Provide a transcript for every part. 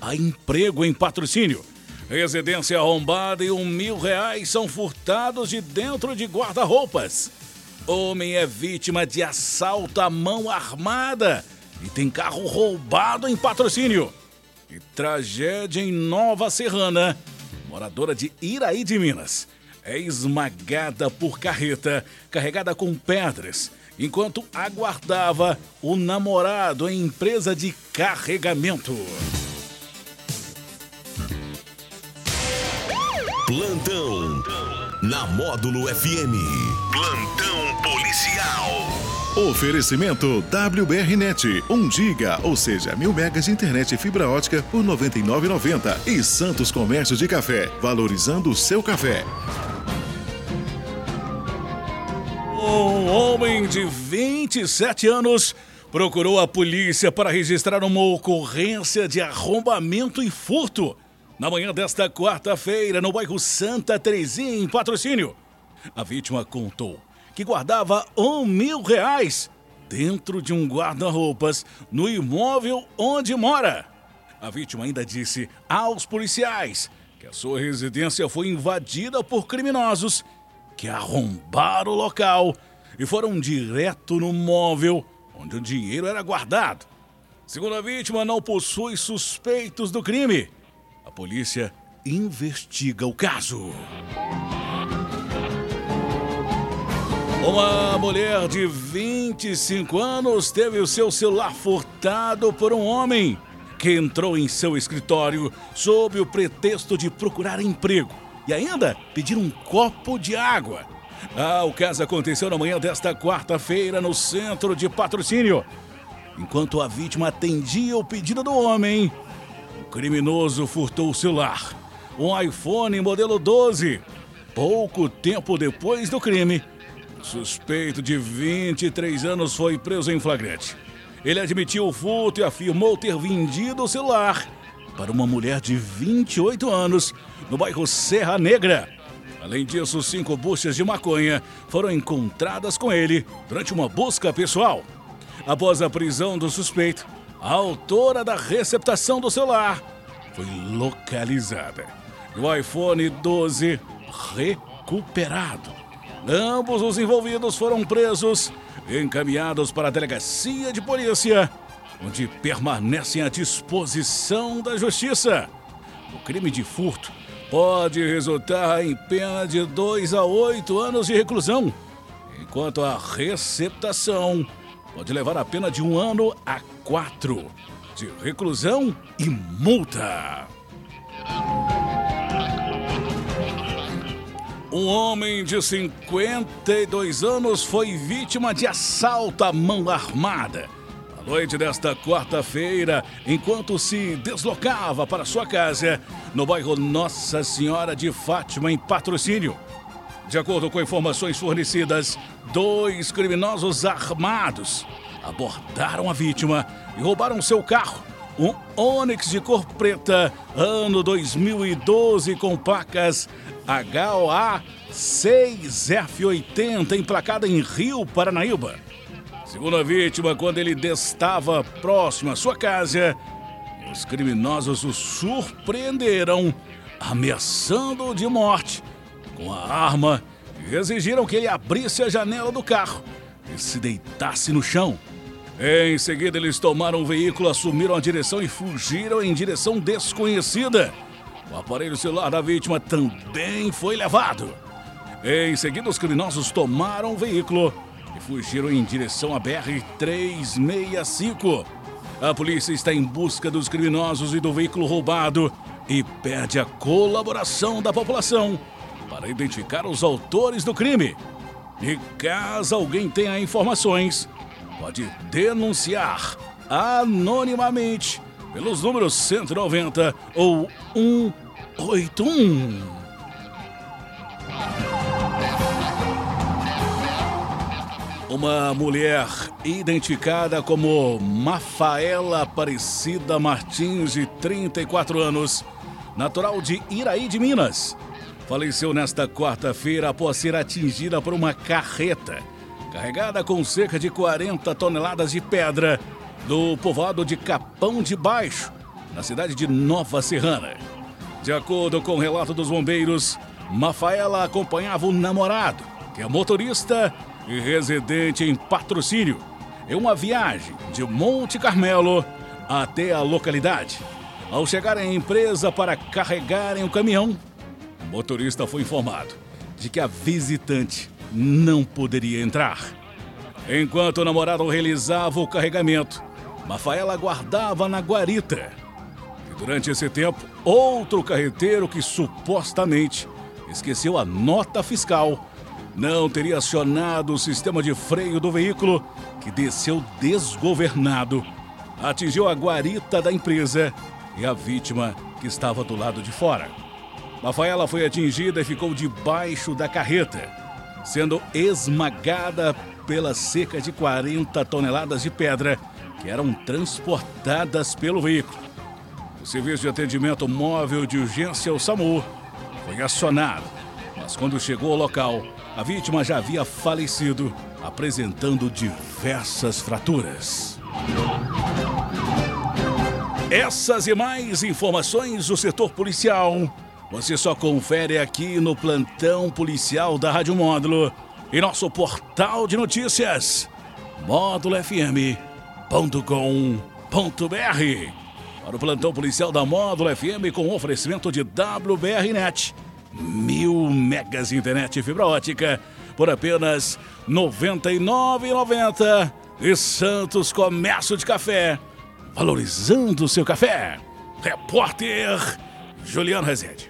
a emprego em patrocínio. Residência arrombada e um mil reais são furtados de dentro de guarda-roupas. Homem é vítima de assalto à mão armada e tem carro roubado em patrocínio. E tragédia em Nova Serrana. Moradora de Iraí de Minas é esmagada por carreta carregada com pedras enquanto aguardava o namorado em empresa de carregamento. Plantão na Módulo FM. Plantão policial. Oferecimento WBRnet, 1 giga, ou seja, mil megas de internet e fibra ótica por 99,90 e Santos Comércio de Café, valorizando o seu café. Um homem de 27 anos procurou a polícia para registrar uma ocorrência de arrombamento e furto na manhã desta quarta-feira, no bairro Santa Terezinha, em patrocínio. A vítima contou que guardava um mil reais dentro de um guarda-roupas no imóvel onde mora. A vítima ainda disse aos policiais que a sua residência foi invadida por criminosos que arrombaram o local e foram direto no móvel onde o dinheiro era guardado. Segundo a vítima, não possui suspeitos do crime a polícia investiga o caso. Uma mulher de 25 anos teve o seu celular furtado por um homem que entrou em seu escritório sob o pretexto de procurar emprego e ainda pedir um copo de água. Ah, o caso aconteceu na manhã desta quarta-feira no centro de patrocínio. Enquanto a vítima atendia o pedido do homem, criminoso furtou o celular, um iPhone modelo 12. Pouco tempo depois do crime, suspeito de 23 anos foi preso em flagrante. Ele admitiu o furto e afirmou ter vendido o celular para uma mulher de 28 anos no bairro Serra Negra. Além disso, cinco buchas de maconha foram encontradas com ele durante uma busca pessoal. Após a prisão do suspeito, a autora da receptação do celular foi localizada. E o iPhone 12 recuperado. Ambos os envolvidos foram presos e encaminhados para a delegacia de polícia, onde permanecem à disposição da justiça. O crime de furto pode resultar em pena de 2 a 8 anos de reclusão, enquanto a receptação pode levar a pena de um ano a quatro de reclusão e multa. Um homem de 52 anos foi vítima de assalto à mão armada. À noite desta quarta-feira, enquanto se deslocava para sua casa, no bairro Nossa Senhora de Fátima, em patrocínio. De acordo com informações fornecidas, dois criminosos armados abordaram a vítima e roubaram seu carro, um Onix de cor preta, ano 2012, com placas HOA 6F80, emplacada em Rio Paranaíba. Segundo a vítima, quando ele estava próximo à sua casa, os criminosos o surpreenderam, ameaçando-o de morte com a arma e exigiram que ele abrisse a janela do carro e se deitasse no chão. Em seguida, eles tomaram o veículo, assumiram a direção e fugiram em direção desconhecida. O aparelho celular da vítima também foi levado. Em seguida, os criminosos tomaram o veículo e fugiram em direção à BR-365. A polícia está em busca dos criminosos e do veículo roubado e pede a colaboração da população para identificar os autores do crime. E caso alguém tenha informações, pode denunciar anonimamente pelos números 190 ou 181. Uma mulher identificada como Mafaela Aparecida Martins, de 34 anos, natural de Iraí de Minas, faleceu nesta quarta-feira após ser atingida por uma carreta carregada com cerca de 40 toneladas de pedra do povoado de Capão de Baixo, na cidade de Nova Serrana. De acordo com o relato dos bombeiros, Mafaela acompanhava o namorado, que é motorista e residente em patrocínio, em uma viagem de Monte Carmelo até a localidade. Ao chegar à empresa para carregarem o caminhão, motorista foi informado de que a visitante não poderia entrar. Enquanto o namorado realizava o carregamento, Mafaela aguardava na guarita. E durante esse tempo, outro carreteiro que supostamente esqueceu a nota fiscal não teria acionado o sistema de freio do veículo, que desceu desgovernado, atingiu a guarita da empresa e a vítima que estava do lado de fora. Rafaela foi atingida e ficou debaixo da carreta, sendo esmagada pela cerca de 40 toneladas de pedra que eram transportadas pelo veículo. O serviço de atendimento móvel de urgência, o SAMU, foi acionado, mas quando chegou ao local, a vítima já havia falecido, apresentando diversas fraturas. Essas e mais informações do setor policial você só confere aqui no plantão policial da Rádio Módulo e nosso portal de notícias módulofm.com.br. Para o plantão policial da Módulo FM com oferecimento de WBRnet mil megas internet fibra ótica por apenas R$ 99,90 e Santos Comércio de Café, valorizando o seu café. Repórter Juliano Rezende.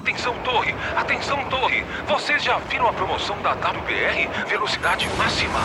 Atenção, torre! Atenção, torre! Vocês já viram a promoção da WBR? Velocidade máxima.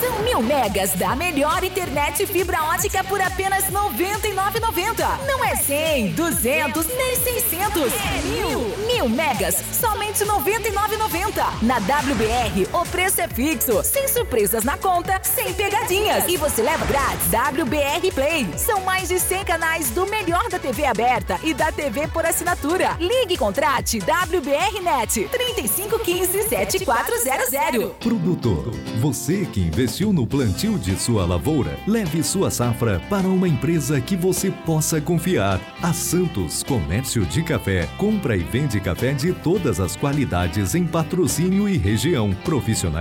São mil megas da melhor internet fibra ótica por apenas R$ 99,90. Não é 100, 200, nem 600. É mil. Mil megas, somente R$ 99,90. Na WBR, o preço é fixo, sem surpresas na conta, sem pegadinhas. E você leva grátis WBR Play. São mais de 100 canais do melhor da TV aberta e da TV por assinatura. Ligue contrate WBR Net 3515 7400. Produtor, você que investiu no plantio de sua lavoura, leve sua safra para uma empresa que você possa confiar. A Santos Comércio de Café compra e vende café de todas as qualidades em patrocínio e região. Profissionais